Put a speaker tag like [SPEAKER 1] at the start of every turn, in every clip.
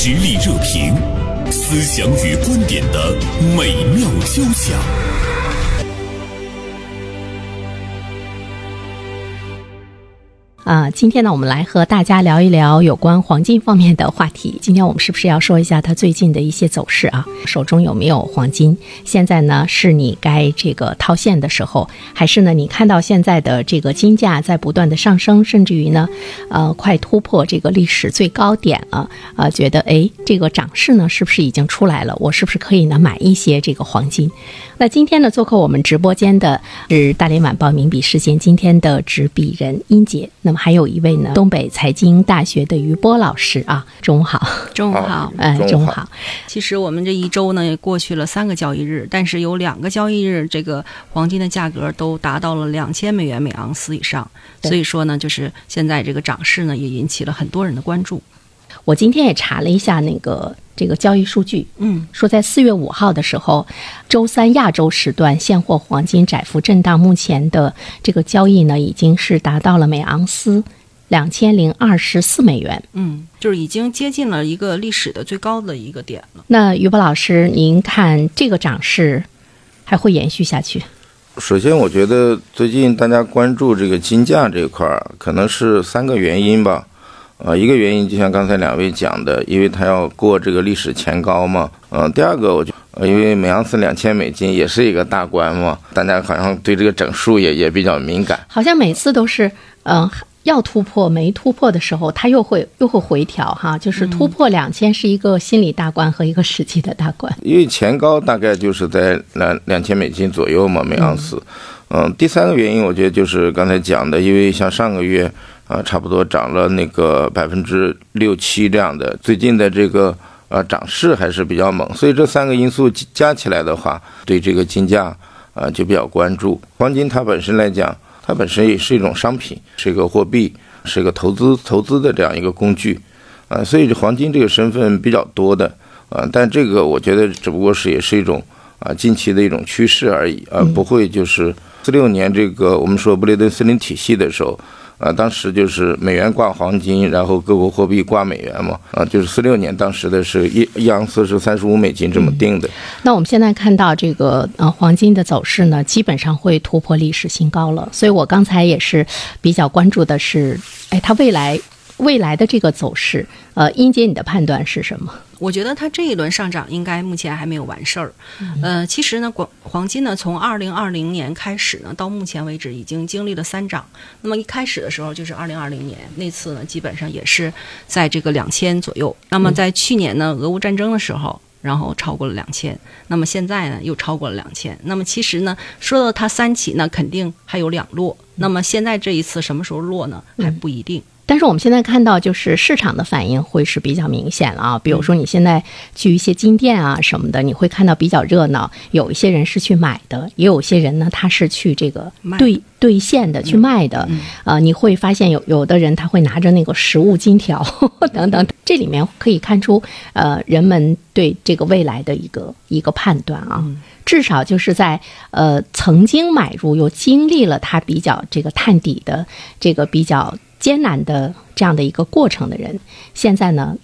[SPEAKER 1] 实力热评，思想与观点的美妙交响。
[SPEAKER 2] 啊，今天呢，我们来和大家聊一聊有关黄金方面的话题。今天我们是不是要说一下它最近的一些走势啊？手中有没有黄金？现在呢，是你该这个套现的时候，还是呢，你看到现在的这个金价在不断的上升，甚至于呢，呃，快突破这个历史最高点了？呃，觉得哎，这个涨势呢，是不是已经出来了？我是不是可以呢买一些这个黄金？那今天呢，做客我们直播间的是大连晚报名笔视线今天的执笔人殷杰。那么。还有一位呢，东北财经大学的于波老师啊，中午好，
[SPEAKER 3] 中午好，
[SPEAKER 2] 哎，中午好。
[SPEAKER 3] 其实我们这一周呢也，过去了三个交易日，但是有两个交易日，这个黄金的价格都达到了两千美元每盎司以上，所以说呢，就是现在这个涨势呢，也引起了很多人的关注。
[SPEAKER 2] 我今天也查了一下那个这个交易数据，
[SPEAKER 3] 嗯，
[SPEAKER 2] 说在四月五号的时候，周三亚洲时段现货黄金窄幅震荡，目前的这个交易呢，已经是达到了每盎司两千零二十四美元，
[SPEAKER 3] 嗯，就是已经接近了一个历史的最高的一个点了。
[SPEAKER 2] 那于波老师，您看这个涨势还会延续下去？
[SPEAKER 4] 首先，我觉得最近大家关注这个金价这块儿，可能是三个原因吧。呃，一个原因就像刚才两位讲的，因为它要过这个历史前高嘛。嗯，第二个，我就因为每盎司两千美金也是一个大关嘛，大家好像对这个整数也也比较敏感。
[SPEAKER 2] 好像每次都是，嗯，要突破没突破的时候，它又会又会回调哈，就是突破两千是一个心理大关和一个实际的大关。
[SPEAKER 4] 因为前高大概就是在两两千美金左右嘛，每盎司。嗯，第三个原因，我觉得就是刚才讲的，因为像上个月。啊，差不多涨了那个百分之六七这样的，最近的这个呃涨势还是比较猛，所以这三个因素加起来的话，对这个金价啊就比较关注。黄金它本身来讲，它本身也是一种商品，是一个货币，是一个投资投资的这样一个工具，啊，所以黄金这个身份比较多的，啊，但这个我觉得只不过是也是一种啊近期的一种趋势而已，啊不会就是四六年这个我们说布雷顿森林体系的时候。啊，当时就是美元挂黄金，然后各国货币挂美元嘛。啊，就是四六年当时的是一一盎司是三十五美金这么定的。
[SPEAKER 2] 那我们现在看到这个呃黄金的走势呢，基本上会突破历史新高了。所以我刚才也是比较关注的是，哎，它未来未来的这个走势，呃，英姐你的判断是什么？
[SPEAKER 3] 我觉得它这一轮上涨应该目前还没有完事儿，呃，其实呢，黄黄金呢，从二零二零年开始呢，到目前为止已经经历了三涨。那么一开始的时候就是二零二零年那次呢，基本上也是在这个两千左右。那么在去年呢，俄乌战争的时候，然后超过了两千。那么现在呢，又超过了两千。那么其实呢，说到它三起，呢肯定还有两落。那么现在这一次什么时候落呢？还不一定。
[SPEAKER 2] 但是我们现在看到，就是市场的反应会是比较明显了啊。比如说，你现在去一些金店啊什么的，你会看到比较热闹。有一些人是去买的，也有些人呢，他是去这个兑兑现的去卖的。呃，你会发现有有的人他会拿着那个实物金条 等等，这里面可以看出呃人们对这个未来的一个一个判断啊。至少就是在呃曾经买入又经历了它比较这个探底的这个比较。艰难的这样的一个过程的人，现在呢？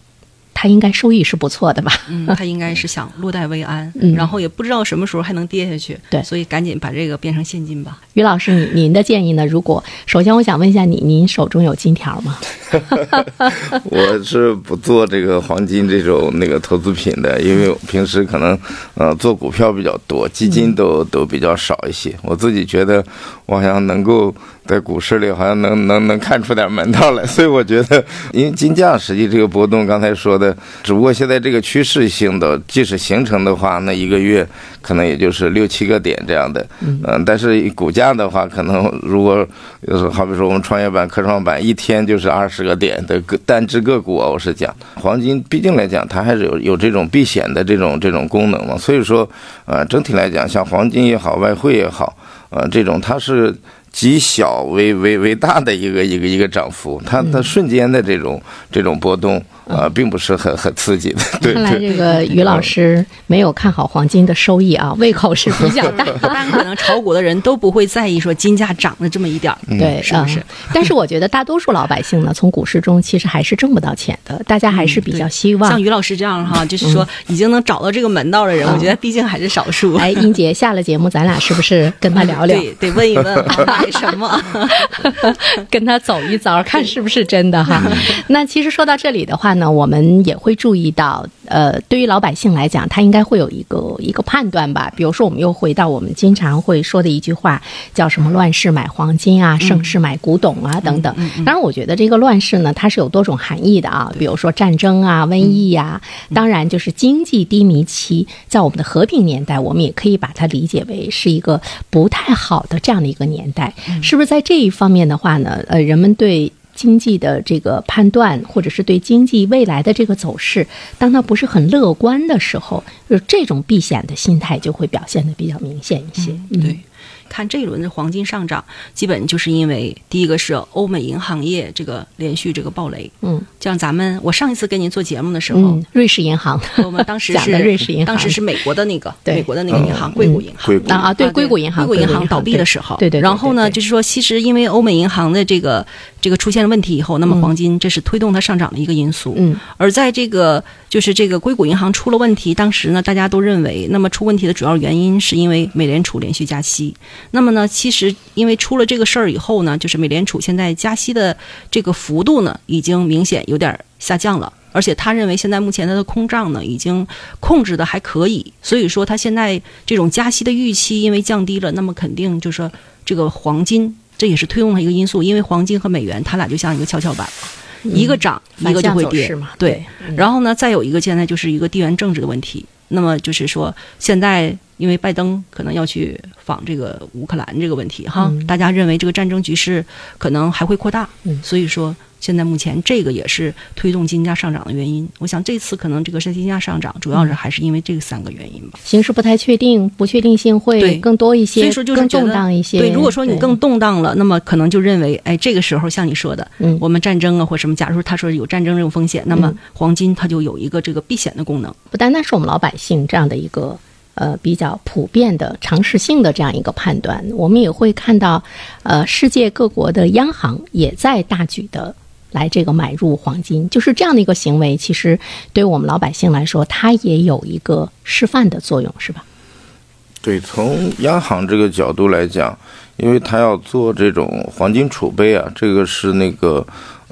[SPEAKER 2] 他应该收益是不错的吧？
[SPEAKER 3] 嗯，他应该是想落袋为安，然后也不知道什么时候还能跌下去，
[SPEAKER 2] 对，
[SPEAKER 3] 所以赶紧把这个变成现金吧。
[SPEAKER 2] 于老师，您您的建议呢？如果首先我想问一下你，您手中有金条吗？
[SPEAKER 4] 我是不做这个黄金这种那个投资品的，因为平时可能呃做股票比较多，基金都都比较少一些。我自己觉得我好像能够在股市里好像能能能看出点门道来，所以我觉得，因为金价实际这个波动，刚才说的。只不过现在这个趋势性的，即使形成的话，那一个月可能也就是六七个点这样的，嗯，但是股价的话，可能如果就是好比说我们创业板、科创板一天就是二十个点的个单只个股啊，我是讲黄金，毕竟来讲它还是有有这种避险的这种这种功能嘛，所以说，呃，整体来讲，像黄金也好，外汇也好，呃，这种它是极小为为为大的一个一个一个涨幅，它它瞬间的这种这种波动。啊，并不是很很刺激的。对
[SPEAKER 2] 看来。这个于老师没有看好黄金的收益啊，胃口是比较 大。
[SPEAKER 3] 当然，可能炒股的人都不会在意说金价涨了这么一点儿，
[SPEAKER 2] 对，
[SPEAKER 3] 是不是
[SPEAKER 2] 嗯？但是我觉得大多数老百姓呢，从股市中其实还是挣不到钱的，大家还是比较希望
[SPEAKER 3] 像。于老师这样哈，就是说已经能找到这个门道的人，我觉得毕竟还是少数。
[SPEAKER 2] 哎，英杰，下了节目，咱俩是不是跟他聊聊，
[SPEAKER 3] 对，得问一问买什么？
[SPEAKER 2] 跟他走一遭，看是不是真的哈？那其实说到这里的话呢，我们也会注意到，呃，对于老百姓来讲，他应该会有一个一个判断吧。比如说，我们又回到我们经常会说的一句话，叫什么“乱世买黄金啊，盛世买古董啊”等等。当然，我觉得这个乱世呢，它是有多种含义的啊，比如说战争啊、瘟疫呀、当然就是经济低迷期，在我们的和平年代，我们也可以把它理解为是一个不太好的这样的一个年代，是不是？在这一方面的话呢，呃，人们对经济的这个判断，或者是对经济未来的这个走势，当它不是很乐观的时候，就是这种避险的心态就会表现的比较明显一些。嗯
[SPEAKER 3] 对，看这一轮的黄金上涨，基本就是因为第一个是欧美银行业这个连续这个暴雷。
[SPEAKER 2] 嗯。
[SPEAKER 3] 像咱们，我上一次跟您做节目的时候，
[SPEAKER 2] 嗯，瑞士银行。
[SPEAKER 3] 我们当时是
[SPEAKER 2] 讲的瑞士银行。
[SPEAKER 3] 当时是美国的那个
[SPEAKER 2] 对。
[SPEAKER 3] 美国的那个银行，硅谷银行。
[SPEAKER 2] 啊啊，对，
[SPEAKER 3] 啊
[SPEAKER 2] 硅谷银行，
[SPEAKER 3] 硅谷银
[SPEAKER 2] 行
[SPEAKER 3] 行倒闭的时候，
[SPEAKER 2] 对对对
[SPEAKER 3] 然后呢，
[SPEAKER 2] 对对。
[SPEAKER 3] 就是说，其实因为欧美银行的这个这个出现了问题以后，那么黄金这是推动它上涨的一个因素。
[SPEAKER 2] 嗯
[SPEAKER 3] 而在这个就是这个硅谷银行出了问题，当时呢，大家都认为，那么出问题的主要原因是因为美联储连续加息。那么呢，其实因为出了这个事儿以后呢，就是美联储现在加息的这个幅度呢，已经明显有点儿下降了。而且他认为现在目前它的空账呢已经控制的还可以，所以说他现在这种加息的预期因为降低了，那么肯定就是说这个黄金这也是推动的一个因素，因为黄金和美元它俩就像一个跷跷板，一个涨一个就会跌。对
[SPEAKER 2] 对。嗯。
[SPEAKER 3] 然后呢，再有一个现在就是一个地缘政治的问题，那么就是说现在因为拜登可能要去访这个乌克兰这个问题哈，
[SPEAKER 2] 嗯
[SPEAKER 3] 大家认为这个战争局势可能还会扩大，
[SPEAKER 2] 嗯
[SPEAKER 3] 所以说现在目前这个也是推动金价上涨的原因。我想这次可能这个是金价上涨，主要是
[SPEAKER 2] 嗯
[SPEAKER 3] 还是因为这三个原因吧。
[SPEAKER 2] 形势不太确定，不确定性会更多一些，
[SPEAKER 3] 所以说就是
[SPEAKER 2] 更动荡一些。
[SPEAKER 3] 对，如果说你更动荡了，那么可能就认为，哎，这个时候像你说的，
[SPEAKER 2] 嗯
[SPEAKER 3] 我们战争啊或什么，假如他说有战争这种风险，那么黄金它就有一个这个避险的功能。
[SPEAKER 2] 不单单是我们老百姓这样的一个呃比较普遍的常识性的这样一个判断，我们也会看到，呃，世界各国的央行也在大举的。来这个买入黄金，就是这样的一个行为，其实对我们老百姓来说，它也有一个示范的作用，是吧？
[SPEAKER 4] 对，从央行这个角度来讲，因为它要做这种黄金储备啊，这个是那个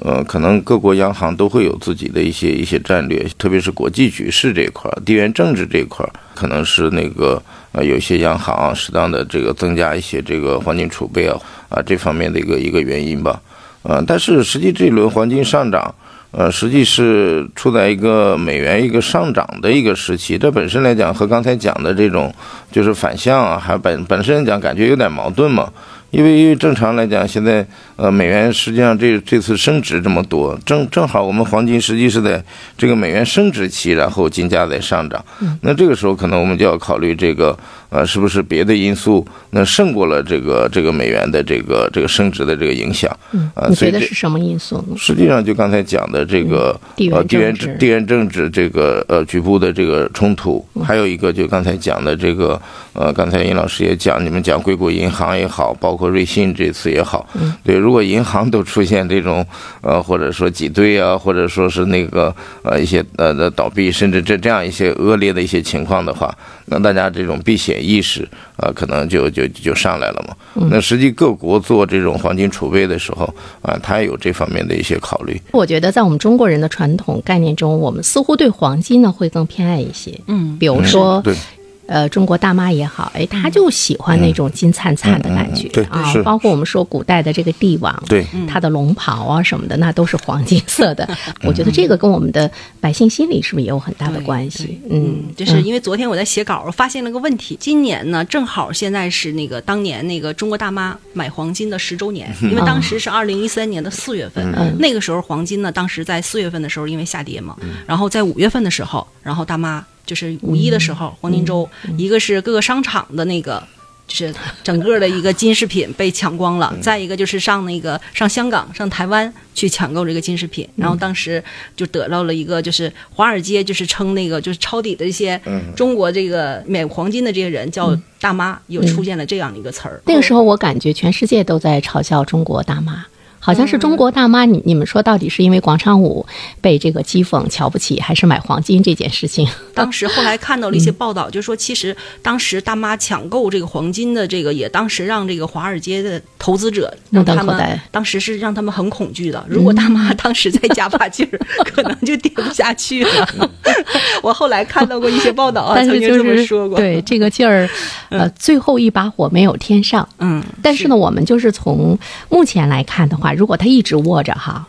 [SPEAKER 4] 呃，可能各国央行都会有自己的一些一些战略，特别是国际局势这一块儿、地缘政治这一块儿，可能是那个呃，有些央行适当的这个增加一些这个黄金储备啊啊这方面的一个一个原因吧。呃，但是实际这一轮黄金上涨。呃，实际是处在一个美元一个上涨的一个时期，这本身来讲和刚才讲的这种就是反向啊，还本本身来讲感觉有点矛盾嘛。因为因为正常来讲，现在呃美元实际上这这次升值这么多，正正好我们黄金实际是在这个美元升值期，然后金价在上涨。那这个时候可能我们就要考虑这个呃是不是别的因素那胜过了这个这个美元的这个这个升值的这个影响。
[SPEAKER 2] 嗯，
[SPEAKER 4] 呃
[SPEAKER 2] 你觉得是什么因素呢？
[SPEAKER 4] 实际上，就刚才讲的这个、
[SPEAKER 2] 地缘
[SPEAKER 4] 呃地缘
[SPEAKER 2] 政治
[SPEAKER 4] 地缘政治这个呃局部的这个冲突，
[SPEAKER 2] 嗯
[SPEAKER 4] 还有一个就刚才讲的这个呃，刚才尹老师也讲，你们讲硅谷银行也好，包括瑞信这次也好，
[SPEAKER 2] 嗯
[SPEAKER 4] 对，如果银行都出现这种呃或者说挤兑啊，或者说是那个呃一些呃的倒闭，甚至这这样一些恶劣的一些情况的话，那大家这种避险意识啊、可能就就就上来了嘛。
[SPEAKER 2] 嗯
[SPEAKER 4] 那实际各国做这种黄金储备的时候啊，它也有这方面的一些考虑。
[SPEAKER 2] 我觉得在我们中国人的传统概念中，我们似乎对黄金呢会更偏爱一些。
[SPEAKER 3] 嗯，
[SPEAKER 2] 比如说，
[SPEAKER 4] 对，
[SPEAKER 2] 呃，中国大妈也好，哎，她就喜欢那种金灿灿的感觉、
[SPEAKER 4] 嗯嗯嗯
[SPEAKER 2] 啊。包括我们说古代的这个帝王，
[SPEAKER 4] 对，
[SPEAKER 2] 他的龙袍啊什么的，那都是黄金色的。我觉得这个跟我们的百姓心理是不是也有很大的关系？嗯，
[SPEAKER 3] 就是因为昨天我在写稿，我发现了个问题。今年呢，正好现在是那个当年那个中国大妈买黄金的十周年，因为当时是二零一三年的四月份，
[SPEAKER 2] 嗯。
[SPEAKER 3] 那个时候黄金呢，当时在四月份的时候因为下跌嘛，然后在五月份的时候，然后大妈就是五一的时候，黄金周，一个是各个商场的那个。就是整个的一个金饰品被抢光了。再一个就是上那个上香港、上台湾去抢购这个金饰品，然后当时就得到了一个就是华尔街就是称那个就是抄底的一些中国这个买黄金的这些人叫大妈，又出现了这样的一个词儿。
[SPEAKER 2] 那个时候我感觉全世界都在嘲笑中国大妈。好像是中国大妈，你你们说到底是因为广场舞被这个讥讽瞧不起，还是买黄金这件事情？
[SPEAKER 3] 当时后来看到了一些报道，就说其实当时大妈抢购这个黄金的这个，也当时让这个华尔街的投资者
[SPEAKER 2] 目
[SPEAKER 3] 让他们。当时是让他们很恐惧的。如果大妈当时再加把劲儿，可能就跌不下去了。我后来看到过一些报道啊，曾经这么
[SPEAKER 2] 是
[SPEAKER 3] 说过。
[SPEAKER 2] 对这个劲儿，呃，最后一把火没有添上。
[SPEAKER 3] 嗯，
[SPEAKER 2] 但是呢，我们就是从目前来看的话，如果他一直握着哈，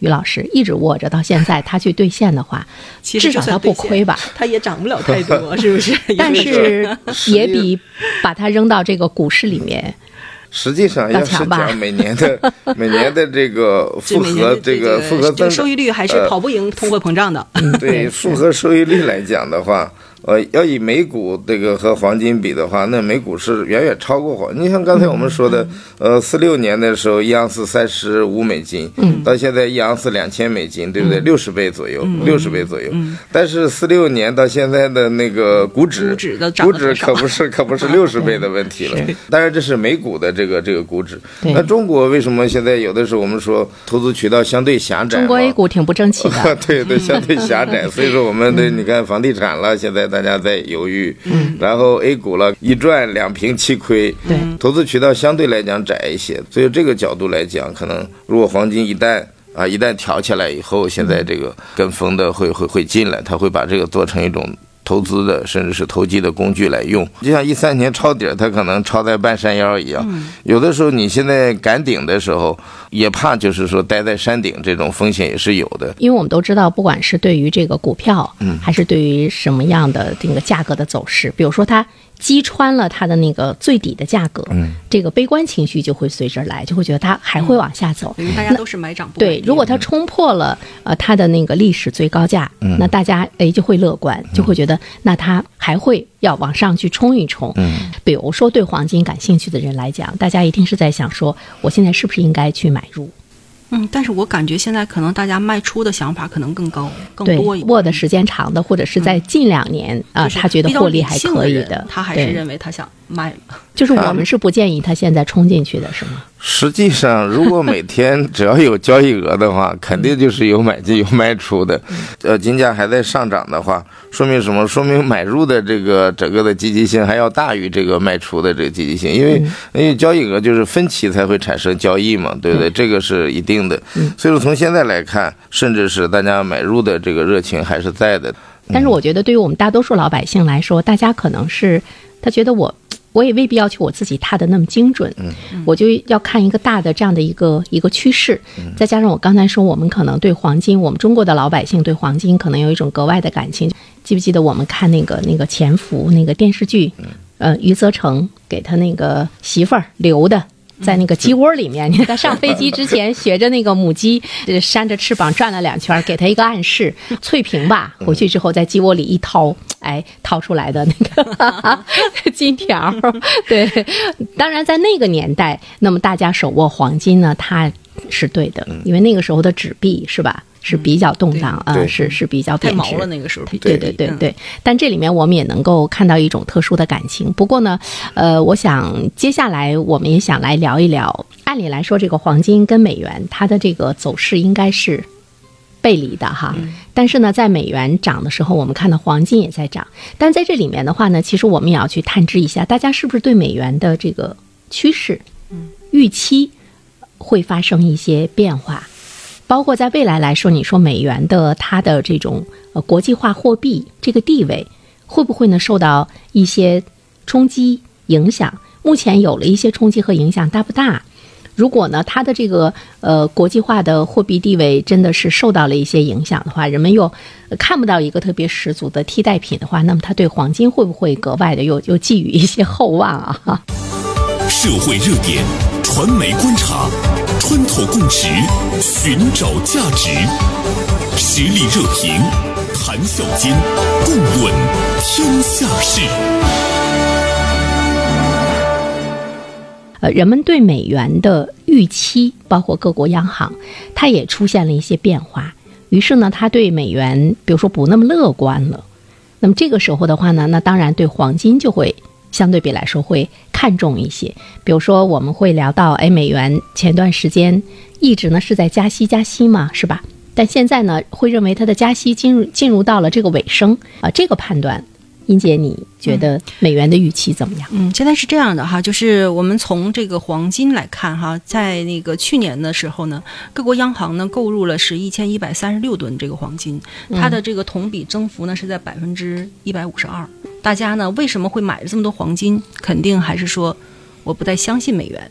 [SPEAKER 2] 于老师一直握着到现在，他去兑现的话，
[SPEAKER 3] 其实
[SPEAKER 2] 至少他不亏吧？
[SPEAKER 3] 他也涨不了太多，是不是？
[SPEAKER 2] 但是也比把它扔到这个股市里面，
[SPEAKER 4] 实际上要
[SPEAKER 2] 强吧
[SPEAKER 4] 讲每年的 每年的这个复合这个复合
[SPEAKER 3] 这个
[SPEAKER 4] 增，
[SPEAKER 3] 收益率还是
[SPEAKER 4] 呃
[SPEAKER 3] 跑不赢通货膨胀的。
[SPEAKER 4] 对复合收益率来讲的话，呃，要以美股这个和黄金比的话，那美股是远远超过黄。你像刚才我们说的，呃，四六年的时候一盎司三十五美金，到现在一盎司两千美金，对不对？六十倍左右，六十倍左右。但是四六年到现在的那个股指，
[SPEAKER 3] 股指
[SPEAKER 4] 可不是可不是六十倍的问题了。当然这是美股的这个这个股指。那中国为什么现在有的时候我们说投资渠道相对狭窄嘛？
[SPEAKER 2] 中国 A 股挺不争气的。
[SPEAKER 4] 对对，相对狭窄，所以说我们的你看房地产了，现在大家在犹豫，嗯，然后 A 股了，一赚两平七亏，
[SPEAKER 2] 对，
[SPEAKER 4] 投资渠道相对来讲窄一些，所以这个角度来讲，可能如果黄金一旦啊一旦挑起来以后，现在这个跟风的会会会进来，他会把这个做成一种。投资的甚至是投机的工具来用，就像一三年抄底儿，它可能抄在半山腰一样。有的时候你现在赶顶的时候，也怕就是说待在山顶，这种风险也是有的。
[SPEAKER 2] 因为我们都知道，不管是对于这个股票，嗯，还是对于什么样的这个价格的走势，比如说它击穿了它的那个最底的价格，嗯，这个悲观情绪就会随之而来，就会觉得它还会往下走。
[SPEAKER 3] 因为大家都是买涨不买
[SPEAKER 2] 对，如果它冲破了呃它的那个历史最高价，
[SPEAKER 4] 嗯。
[SPEAKER 2] 那大家哎就会乐观，就会觉得那它还会要往上去冲一冲。嗯，比如说对黄金感兴趣的人来讲，大家一定是在想说，我现在是不是应该去买入？
[SPEAKER 3] 嗯，但是我感觉现在可能大家卖出的想法可能更高、更多一，点。
[SPEAKER 2] 握的时间长的，或者是在近两年啊、
[SPEAKER 3] 就是
[SPEAKER 2] 他觉得获利还可以的，
[SPEAKER 3] 他还是认为他想卖了。
[SPEAKER 2] 就是我们是不建议他现在冲进去的，是吗？
[SPEAKER 4] 实际上，如果每天只要有交易额的话，肯定就是有买进有卖出的。呃，金价还在上涨的话，说明什么？说明买入的这个整个的积极性还要大于这个卖出的这个积极性，因为因为交易额就是分歧才会产生交易嘛，对不对？这个是一定的。所以说从现在来看，甚至是大家买入的这个热情还是在的。
[SPEAKER 2] 但是我觉得，对于我们大多数老百姓来说，大家可能是他觉得我。我也未必要求我自己踏的那么精准，我就要看一个大的这样的一个一个趋势，再加上我刚才说，我们可能对黄金，我们中国的老百姓对黄金可能有一种格外的感情。记不记得我们看那个那个《潜伏》那个电视剧，呃，余则成给他那个媳妇儿留的。在那个鸡窝里面，你看他上飞机之前学着那个母鸡，呃，扇着翅膀转了两圈，给他一个暗示。翠屏吧，回去之后在鸡窝里一掏，哎，掏出来的那个 金条。对，当然在那个年代，那么大家手握黄金呢，它是对的，因为那个时候的纸币是吧？是比较动荡啊、
[SPEAKER 4] 对
[SPEAKER 2] 是是比较
[SPEAKER 3] 太
[SPEAKER 2] 贬值
[SPEAKER 3] 毛了那个时候，
[SPEAKER 2] 对对对
[SPEAKER 3] 嗯
[SPEAKER 2] 对，但这里面我们也能够看到一种特殊的感情。不过呢，呃，我想接下来我们也想来聊一聊。按理来说，这个黄金跟美元它的这个走势应该是背离的哈。但是呢，在美元涨的时候，我们看到黄金也在涨。但在这里面的话呢，其实我们也要去探知一下，大家是不是对美元的这个趋势、预期会发生一些变化。包括在未来来说，你说美元的它的这种呃国际化货币这个地位，会不会呢受到一些冲击影响？目前有了一些冲击和影响，大不大？如果呢，它的这个呃国际化的货币地位真的是受到了一些影响的话，人们又看不到一个特别十足的替代品的话，那么它对黄金会不会格外的又又寄予一些厚望啊？
[SPEAKER 1] 社会热点，传媒观察，穿透共识，寻找价值，实力热评，谈笑间，共论天下事。
[SPEAKER 2] 呃，人们对美元的预期，包括各国央行，它也出现了一些变化。于是呢，他对美元，比如说不那么乐观了。那么这个时候的话呢，那当然对黄金就会相对比来说会看重一些。比如说我们会聊到，哎，美元前段时间一直呢是在加息加息嘛，是吧？但现在呢，会认为它的加息进入进入到了这个尾声啊，这个判断。英姐，你觉得美元的预期怎么样？
[SPEAKER 3] 嗯，现在是这样的哈，就是我们从这个黄金来看哈，在那个去年的时候呢，各国央行呢购入了是一千一百三十六吨这个黄金，它的这个同比增幅呢是在百分之一百五十二。大家呢为什么会买了这么多黄金？肯定还是说我不太相信美元。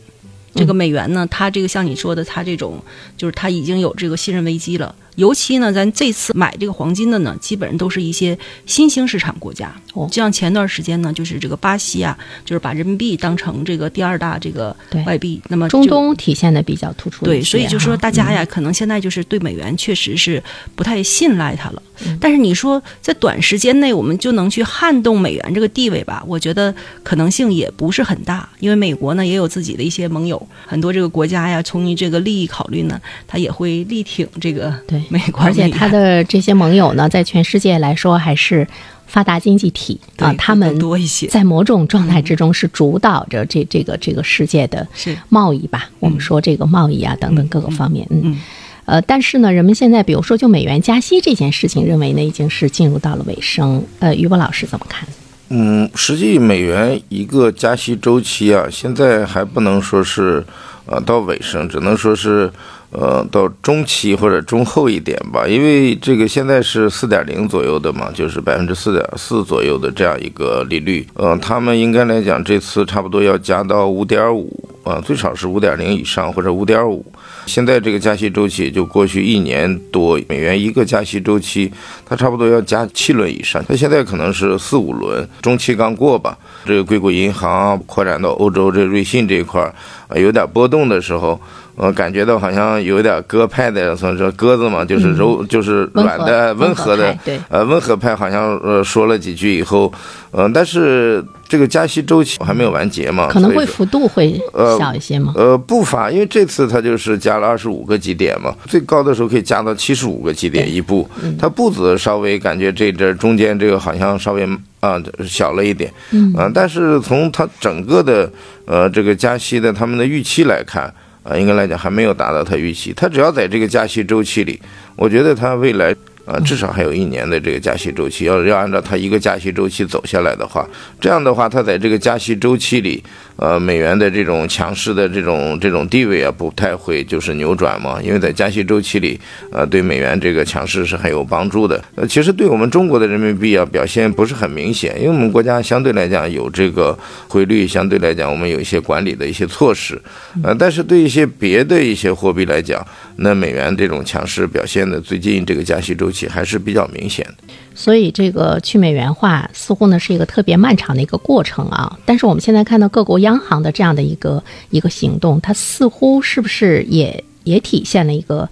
[SPEAKER 3] 这个美元呢，它这个像你说的，它这种就是它已经有这个信任危机了。尤其呢，咱这次买这个黄金的呢，基本上都是一些新兴市场国家。就像前段时间呢，就是这个巴西啊，就是把人民币当成这个第二大这个外币。那么
[SPEAKER 2] 中东体现的比较突出。
[SPEAKER 3] 对，所以就说大家呀，可能现在就是对美元确实是不太信赖它了。但是你说在短时间内我们就能去撼动美元这个地位吧？我觉得可能性也不是很大，因为美国呢也有自己的一些盟友，很多这个国家呀，从你这个利益考虑呢，他也会力挺这个
[SPEAKER 2] 对。
[SPEAKER 3] 美国，
[SPEAKER 2] 而且他的这些盟友呢，在全世界来说还是发达经济体啊，他们
[SPEAKER 3] 多一些，
[SPEAKER 2] 在某种状态之中是主导着这这个这个世界的贸易吧。我们说这个贸易啊等等各个方面，嗯，呃，但是呢，人们现在比如说就美元加息这件事情，认为呢已经是进入到了尾声。呃，于波老师怎么看？
[SPEAKER 4] 嗯，实际美元一个加息周期啊，现在还不能说是呃到尾声，只能说是。呃，到中期或者中后一点吧，因为这个现在是四点零左右的嘛，就是百分之四点四左右的这样一个利率。呃，他们应该来讲，这次差不多要加到五点五，啊，最少是五点零以上或者五点五。现在这个加息周期也就过去一年多，美元一个加息周期，它差不多要加七轮以上。它现在可能是四五轮，中期刚过吧。这个硅谷银行扩展到欧洲，这瑞信这一块儿啊，有点波动的时候。我感觉到好像有点鸽派的，所以说鸽子嘛，就是柔，就是软的、温和的，
[SPEAKER 2] 对，
[SPEAKER 4] 呃，温和派好像呃说了几句以后，呃，但是这个加息周期还没有完结嘛，
[SPEAKER 2] 可能会幅度会小一些吗？
[SPEAKER 4] 呃，步伐，因为这次它就是加了二十五个基点嘛，最高的时候可以加到七十五个基点一步，它步子稍微感觉这阵中间这个好像稍微啊小了一点，嗯，但是从它整个的呃这个加息的他们的预期来看。啊，应该来讲还没有达到他预期。他只要在这个加息周期里，我觉得他未来。啊，至少还有一年的这个加息周期，要要按照他一个加息周期走下来的话，这样的话，他在这个加息周期里，呃，美元的这种强势的这种这种地位啊，不太会就是扭转嘛。因为在加息周期里，呃，对美元这个强势是很有帮助的。呃，其实对我们中国的人民币啊，表现不是很明显，因为我们国家相对来讲有这个汇率，相对来讲我们有一些管理的一些措施。呃，但是对一些别的一些货币来讲，那美元这种强势表现的最近这个加息周期。还是比较明显的，
[SPEAKER 2] 所以这个去美元化似乎呢是一个特别漫长的一个过程啊。但是我们现在看到各国央行的这样的一个一个行动，它似乎是不是也也体现了一个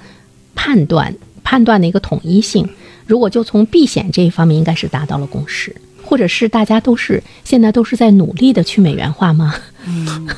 [SPEAKER 2] 判断判断的一个统一性？如果就从避险这一方面，应该是达到了共识。或者是大家都是现在都是在努力的去美元化吗？
[SPEAKER 3] 嗯，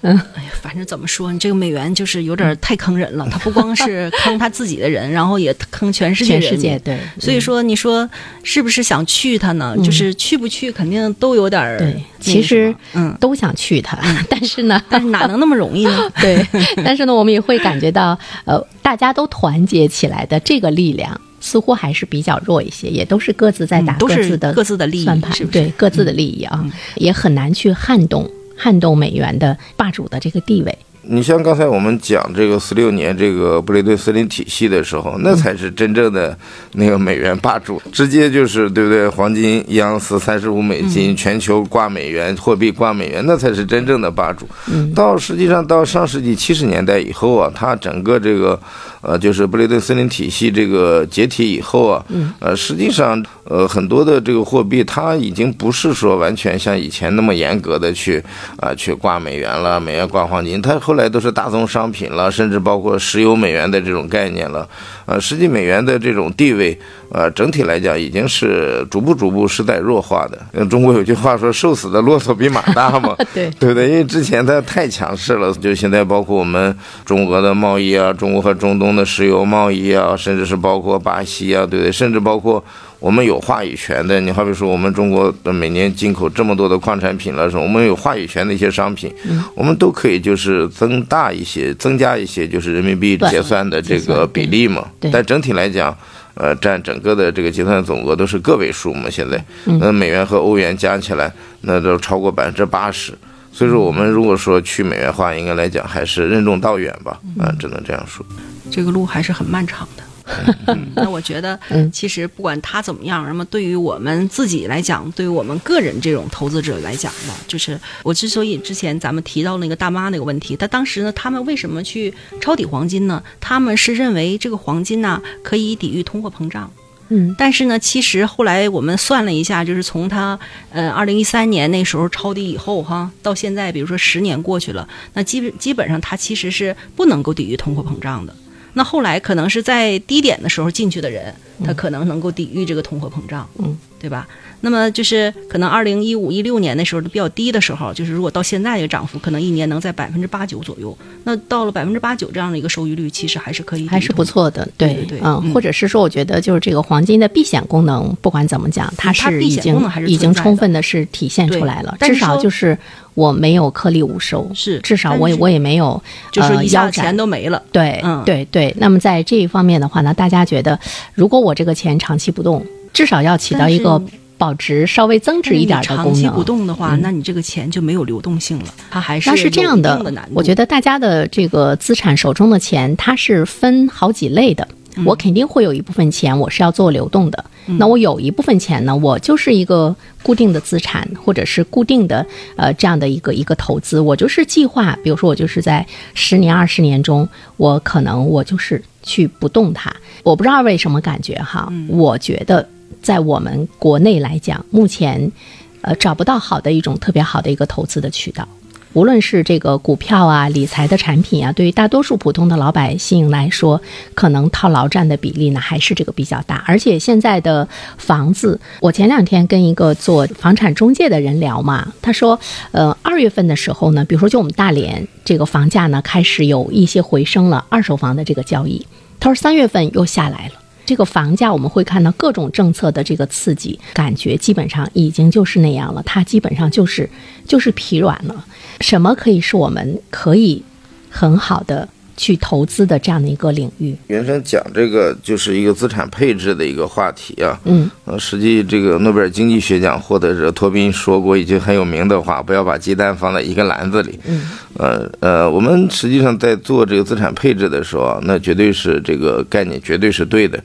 [SPEAKER 3] 哎呀，反正怎么说，你这个美元就是有点太坑人了。他不光是坑他自己的人，然后也坑全世界
[SPEAKER 2] 人。对，
[SPEAKER 3] 所以说你说是不是想去它呢？就是去不去，肯定都有点儿。
[SPEAKER 2] 对，其实嗯，都想去它，但是呢，
[SPEAKER 3] 但是哪能那么容易呢？
[SPEAKER 2] 对，但是呢，我们也会感觉到，呃，大家都团结起来的这个力量。似乎还是比较弱一些，也都是各自在打各自的
[SPEAKER 3] 各自的利益
[SPEAKER 2] 算盘，对各自的利益啊，也很难去撼动撼动美元的霸主的这个地位。
[SPEAKER 4] 你像刚才我们讲这个四六年这个布雷顿森林体系的时候，那才是真正的那个美元霸主，直接就是对不对？黄金一盎司三十五美金，全球挂美元货币挂美元，那才是真正的霸主。到实际上到上世纪七十年代以后啊，它整个这个。呃，就是布雷顿森林体系这个解体以后啊，呃，实际上，呃，很多的这个货币，它已经不是说完全像以前那么严格的去啊去挂美元了，美元挂黄金，它后来。来都是大宗商品了，甚至包括石油美元的这种概念了。呃，实际美元的这种地位，呃，整体来讲已经是逐步逐步是在弱化的。嗯，中国有句话说“瘦死的骆驼比马大”嘛，
[SPEAKER 2] 对
[SPEAKER 4] 对不对？因为之前它太强势了，就现在包括我们中俄的贸易啊，中国和中东的石油贸易啊，甚至是包括巴西啊，对不对？甚至包括。我们有话语权的，你好比说，我们中国的每年进口这么多的矿产品了，是，我们有话语权的一些商品，我们都可以就是增大一些、增加一些，就是人民币结算的这个比例嘛。但整体来讲，呃，占整个的这个结算总额都是个位数嘛。现在，那美元和欧元加起来，那都超过百分之八十。所以说，我们如果说去美元化，应该来讲还是任重道远吧。啊，只能这样说。
[SPEAKER 3] 这个路还是很漫长的。那我觉得，其实不管他怎么样，那么对于我们自己来讲，对于我们个人这种投资者来讲呢，就是我之所以之前咱们提到那个大妈那个问题，他当时呢，他们为什么去抄底黄金呢？他们是认为这个黄金呢可以抵御通货膨胀。
[SPEAKER 2] 嗯，
[SPEAKER 3] 但是呢，其实后来我们算了一下，就是从他呃二零一三年那时候抄底以后哈，到现在，比如说十年过去了，那基本基本上它其实是不能够抵御通货膨胀的。那后来可能是在低点的时候进去的人，他可能能够抵御这个通货膨胀，
[SPEAKER 2] 嗯，
[SPEAKER 3] 对吧？那么就是可能二零一五一六年那时候比较低的时候，就是如果到现在这个涨幅，可能一年能在百分之八九左右。那到了百分之八九这样的一个收益率，其实还是可以，
[SPEAKER 2] 还是不错的，
[SPEAKER 3] 对对，
[SPEAKER 2] 嗯，或者是说，我觉得就是这个黄金的避险功能，不管怎么讲，它是已经已经充分的是体现出来了，至少就是我没有颗粒无收，
[SPEAKER 3] 是
[SPEAKER 2] 至少我也我也没有
[SPEAKER 3] 就是
[SPEAKER 2] 一下
[SPEAKER 3] 钱都没了，
[SPEAKER 2] 对，
[SPEAKER 3] 嗯，
[SPEAKER 2] 对对。那么在这一方面的话呢，大家觉得，如果我这个钱长期不动，至少要起到一个。保值稍微增值一点的功能。
[SPEAKER 3] 长期不动的话，那你这个钱就没有流动性了，它还是
[SPEAKER 2] 那是这样的。我觉得大家的这个资产手中的钱，它是分好几类的。我肯定会有一部分钱我是要做流动的，那我有一部分钱呢，我就是一个固定的资产，或者是固定的呃这样的一个一个投资。我就是计划，比如说我就是在十年、二十年中，我可能我就是去不动它。我不知道为什么感觉哈，我觉得。在我们国内来讲，目前，呃，找不到好的一种特别好的一个投资的渠道。无论是这个股票啊、理财的产品啊，对于大多数普通的老百姓来说，可能套牢占的比例呢还是这个比较大。而且现在的房子，我前两天跟一个做房产中介的人聊嘛，他说，呃，二月份的时候呢，比如说就我们大连这个房价呢开始有一些回升了，二手房的这个交易，他说三月份又下来了。这个房价我们会看到各种政策的这个刺激，感觉基本上已经就是那样了，它基本上就是就是疲软了。什么可以是我们可以很好的？去投资的这样的一个领域，
[SPEAKER 4] 原生讲这个就是一个资产配置的一个话题啊。
[SPEAKER 2] 嗯，
[SPEAKER 4] 呃，实际这个诺贝尔经济学奖获得者托宾说过一句很有名的话：不要把鸡蛋放在一个篮子里。
[SPEAKER 2] 嗯，
[SPEAKER 4] 呃呃，我们实际上在做这个资产配置的时候，那绝对是这个概念绝对是对的。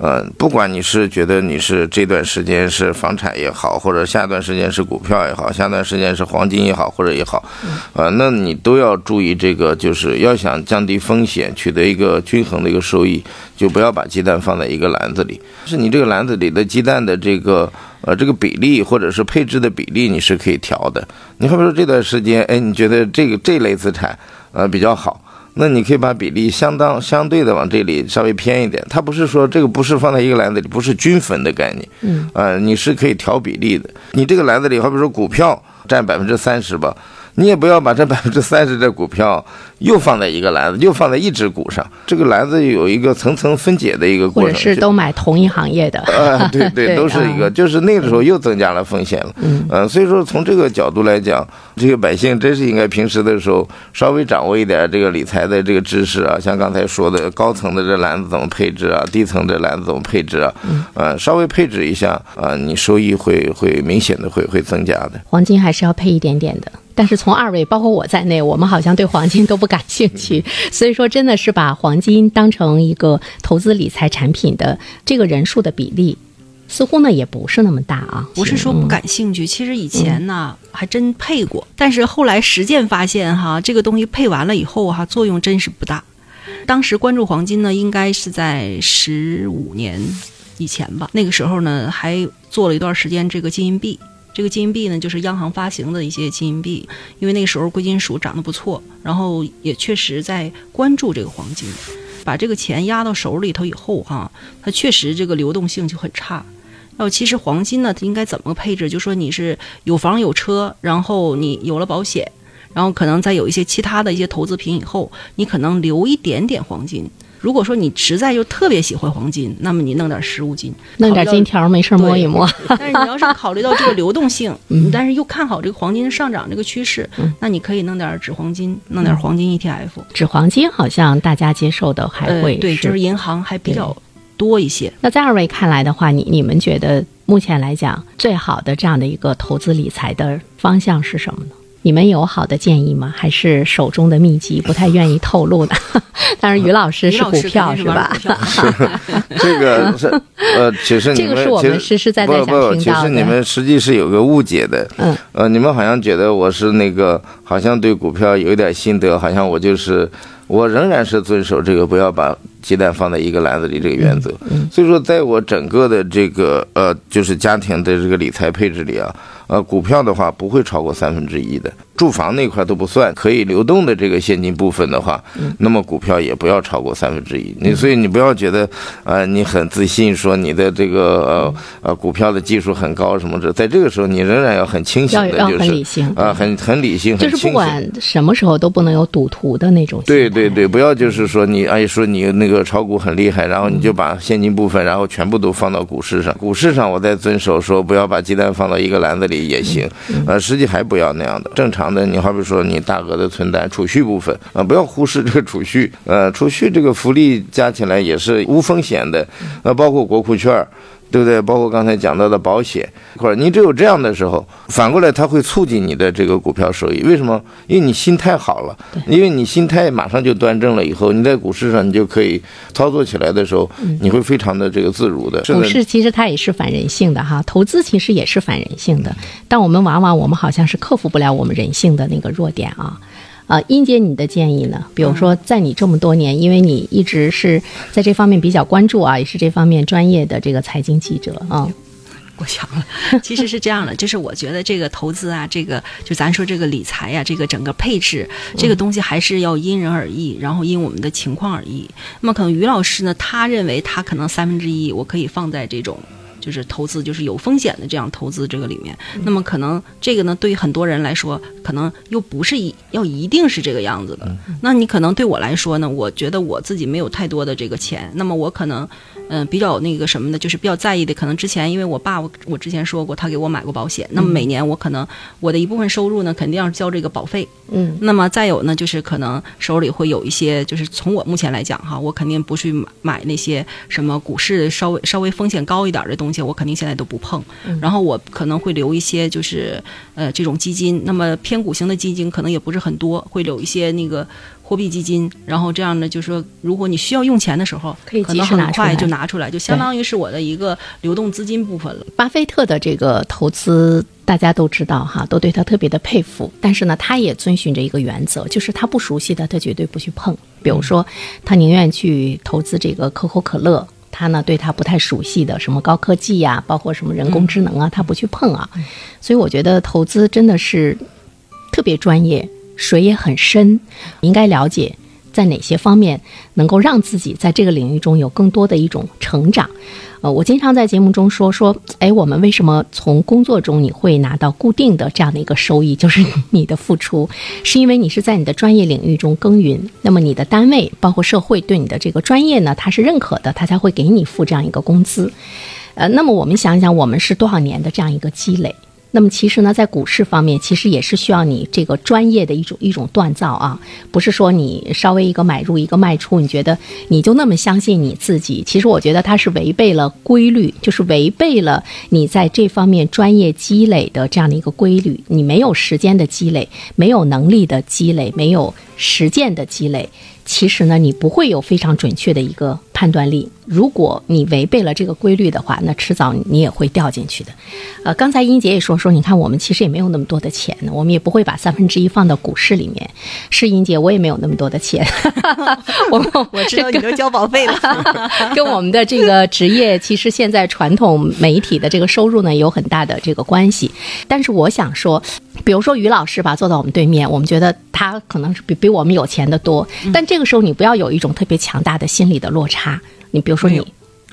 [SPEAKER 4] 呃，不管你是觉得你是这段时间是房产也好，或者下段时间是股票也好，下段时间是黄金也好，或者也好，呃，那你都要注意这个，就是要想降低风险，取得一个均衡的一个收益，就不要把鸡蛋放在一个篮子里。是你这个篮子里的鸡蛋的这个呃这个比例，或者是配置的比例，你是可以调的。你好比说这段时间，哎，你觉得这个这类资产呃比较好。那你可以把比例相当相对的往这里稍微偏一点，它不是说这个不是放在一个篮子里，不是均分的概念，
[SPEAKER 2] 嗯，
[SPEAKER 4] 啊，你是可以调比例的。你这个篮子里，好比说股票占百分之三十吧。你也不要把这百分之三十的股票又放在一个篮子，又放在一只股上。这个篮子有一个层层分解的一个过程。
[SPEAKER 2] 或者是都买同一行业的。
[SPEAKER 4] 啊，对对，都是一个，就是那个时候又增加了风险了。
[SPEAKER 2] 嗯，
[SPEAKER 4] 呃，所以说从这个角度来讲，这个百姓真是应该平时的时候稍微掌握一点这个理财的这个知识啊，像刚才说的高层的这篮子怎么配置啊，低层的篮子怎么配置啊，呃，稍微配置一下啊，你收益会会明显的会会增加的。
[SPEAKER 2] 黄金还是要配一点点的。但是从二位，包括我在内，我们好像对黄金都不感兴趣，所以说真的是把黄金当成一个投资理财产品的这个人数的比例，似乎呢也不是那么大啊。
[SPEAKER 3] 不是说不感兴趣，其实以前呢还真配过，但是后来实践发现哈，这个东西配完了以后哈，作用真是不大。当时关注黄金呢，应该是在十五年以前吧，那个时候呢还做了一段时间这个金银币。这个金币呢，就是央行发行的一些金币，因为那时候贵金属涨得不错，然后也确实在关注这个黄金。把这个钱压到手里头以后，哈，它确实这个流动性就很差。哦，其实黄金呢，它应该怎么配置？就说你是有房有车，然后你有了保险，然后可能再有一些其他的一些投资品以后，你可能留一点点黄金。如果说你实在就特别喜欢黄金，那么你弄点实物金，
[SPEAKER 2] 弄点金条，没事摸一摸。
[SPEAKER 3] 但是你要是考虑到这个流动性，嗯但是又看好这个黄金上涨这个趋势，那你可以弄点纸黄金，弄点黄金 ETF。
[SPEAKER 2] 纸黄金好像大家接受的还会
[SPEAKER 3] 对，就是银行还比较多一些。
[SPEAKER 2] 那在二位看来的话，你你们觉得目前来讲最好的这样的一个投资理财的方向是什么呢？你们有好的建议吗？还是手中的秘籍不太愿意透露的？当然，于老师是股票
[SPEAKER 3] 是
[SPEAKER 2] 吧？
[SPEAKER 4] 这个是呃，其实
[SPEAKER 2] 这个是我们实实在在想听到
[SPEAKER 4] 的。其实你们实际是有个误解的。
[SPEAKER 2] 嗯。
[SPEAKER 4] 呃，你们好像觉得我是那个，好像对股票有点心得，好像我就是，我仍然是遵守这个不要把鸡蛋放在一个篮子里这个原则。
[SPEAKER 2] 嗯。
[SPEAKER 4] 所以说，在我整个的这个呃，就是家庭的这个理财配置里啊。呃，股票的话不会超过三分之一的，住房那块都不算，可以流动的这个现金部分的话，那么股票也不要超过三分之一。你所以你不要觉得，呃，你很自信说你的这个呃呃股票的技术很高什么的，在这个时候你仍然要很清醒的，就是啊，很很理性，
[SPEAKER 2] 就是不管什么时候都不能有赌徒的那种。
[SPEAKER 4] 对对对，不要就是说你哎说你那个炒股很厉害，然后你就把现金部分然后全部都放到股市上，股市上我再遵守说不要把鸡蛋放到一个篮子里。也行，呃，实际还不要那样的。正常那，你好比说你大额的存单、储蓄部分啊，不要忽视这个储蓄。呃，储蓄这个福利加起来也是无风险的，呃，包括国库券。对不对？包括刚才讲到的保险一块，你只有这样的时候，反过来它会促进你的这个股票收益。为什么？因为你心态好了，因为你心态马上就端正了，以后你在股市上你就可以操作起来的时候，你会非常的这个自如的。
[SPEAKER 2] 股市其实它也是反人性的哈，投资其实也是反人性的，但我们往往我们好像是克服不了我们人性的那个弱点啊。啊，英姐，你的建议呢？比如说，在你这么多年，因为你一直是在这方面比较关注啊，也是这方面专业的这个财经记者啊。
[SPEAKER 3] 我想了，其实是这样的，就是我觉得这个投资啊，这个就咱说这个理财呀，这个整个配置这个东西还是要因人而异，然后因我们的情况而异。那么可能于老师呢，他认为他可能三分之一我可以放在这种。就是投资，就是有风险的这样投资这个里面，那么可能这个呢，对于很多人来说，可能又不是一要一定是这个样子的。那你可能对我来说呢，我觉得我自己没有太多的这个钱，那么我可能。嗯，比较那个什么的，就是比较在意的，可能之前因为我爸，我我之前说过，他给我买过保险，那么每年我可能我的一部分收入呢，肯定要交这个保费。
[SPEAKER 2] 嗯，
[SPEAKER 3] 那么再有呢，就是可能手里会有一些，就是从我目前来讲哈，我肯定不去买买那些什么股市稍微稍微风险高一点的东西，我肯定现在都不碰。然后我可能会留一些，就是呃这种基金，那么偏股型的基金可能也不是很多，会留一些那个。货币基金，然后这样呢，就是说，如果你需要用钱的时候，
[SPEAKER 2] 可以
[SPEAKER 3] 可能很快就拿出来，就相当于是我的一个流动资金部分了。
[SPEAKER 2] 巴菲特的这个投资大家都知道哈，都对他特别的佩服。但是呢，他也遵循着一个原则，就是他不熟悉的，他绝对不去碰。比如说，他宁愿去投资这个可口可乐，他呢对他不太熟悉的什么高科技呀，包括什么人工智能啊，他不去碰啊。所以我觉得投资真的是特别专业。水也很深，应该了解在哪些方面能够让自己在这个领域中有更多的一种成长。呃，我经常在节目中说说，哎，我们为什么从工作中你会拿到固定的这样的一个收益，就是 你的付出，是因为你是在你的专业领域中耕耘，那么你的单位包括社会对你的这个专业呢，他是认可的，他才会给你付这样一个工资。呃，那么我们想想，我们是多少年的这样一个积累？那么其实呢，在股市方面，其实也是需要你这个专业的一种一种锻造啊，不是说你稍微一个买入一个卖出，你觉得你就那么相信你自己？其实我觉得它是违背了规律，就是违背了你在这方面专业积累的这样的一个规律。你没有时间的积累，没有能力的积累，没有。实践的积累，其实呢，你不会有非常准确的一个判断力。如果你违背了这个规律的话，那迟早你也会掉进去的。呃，刚才英杰也说说，你看我们其实也没有那么多的钱，我们也不会把三分之一放到股市里面。是英杰，我也没有那么多的钱。我
[SPEAKER 3] 我知道你都交保费了，
[SPEAKER 2] 跟我们的这个职业，其实现在传统媒体的这个收入呢，有很大的这个关系。但是我想说，比如说于老师吧，坐到我们对面，我们觉得他可能是比比我们有钱的多。但这个时候，你不要有一种特别强大的心理的落差。你比如说你。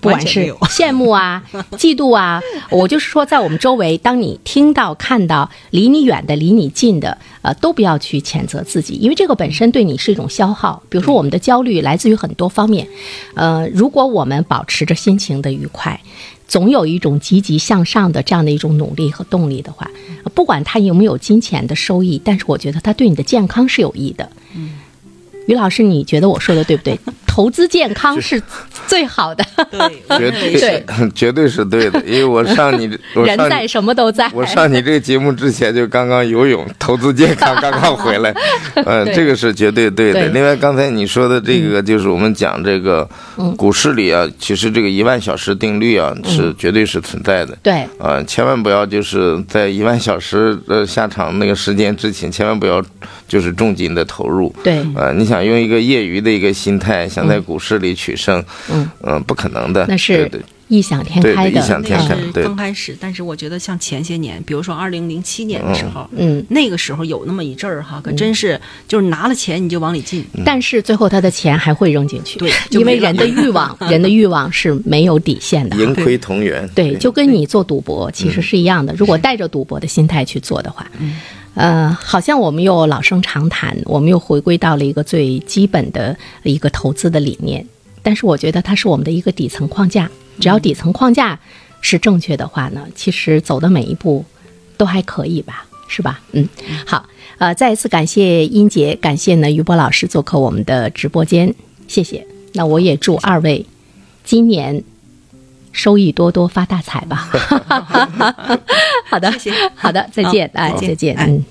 [SPEAKER 2] 不管是 羡慕啊、嫉妒啊，我就是说，在我们周围，当你听到、看到离你远的、离你近的，呃，都不要去谴责自己，因为这个本身对你是一种消耗。比如说，我们的焦虑来自于很多方面，呃，如果我们保持着心情的愉快，总有一种积极向上的这样的一种努力和动力的话，不管他有没有金钱的收益，但是我觉得他对你的健康是有益的。嗯。于老师，你觉得我说的对不对？投资健康是最好的，
[SPEAKER 4] 绝对是，绝对是对的。因为我上你，
[SPEAKER 2] 人在什么都在。
[SPEAKER 4] 我上你这个节目之前就刚刚游泳，投资健康刚刚回来，嗯，这个是绝对对的。另外，刚才你说的这个，就是我们讲这个股市里啊，其实这个一万小时定律啊，是绝对是存在的。
[SPEAKER 2] 对，
[SPEAKER 4] 啊，千万不要就是在一万小时呃下场那个时间之前，千万不要就是重金的投入。
[SPEAKER 2] 对，
[SPEAKER 4] 呃，你想用一个业余的一个心态想。在股市里取胜，嗯。嗯，不可能的，
[SPEAKER 2] 那是异想天开的，
[SPEAKER 4] 异想天开。
[SPEAKER 3] 刚开始，但是我觉得像前些年，比如说二零零七年的时候，嗯，那个时候有那么一阵儿哈，可真是就是拿了钱你就往里进，
[SPEAKER 2] 但是最后他的钱还会扔进去，
[SPEAKER 3] 对，
[SPEAKER 2] 因为人的欲望，人的欲望是没有底线的，
[SPEAKER 4] 盈亏同源。
[SPEAKER 2] 对，就跟你做赌博其实是一样的，如果带着赌博的心态去做的话。呃，好像我们又老生常谈，我们又回归到了一个最基本的一个投资的理念。但是我觉得它是我们的一个底层框架，只要底层框架是正确的话呢，其实走的每一步都还可以吧，是吧？嗯，好，呃，再一次感谢英杰，感谢呢于波老师做客我们的直播间，谢谢。那我也祝二位今年收益多多，发大财吧。好的，好的，再见，哎，再见，嗯。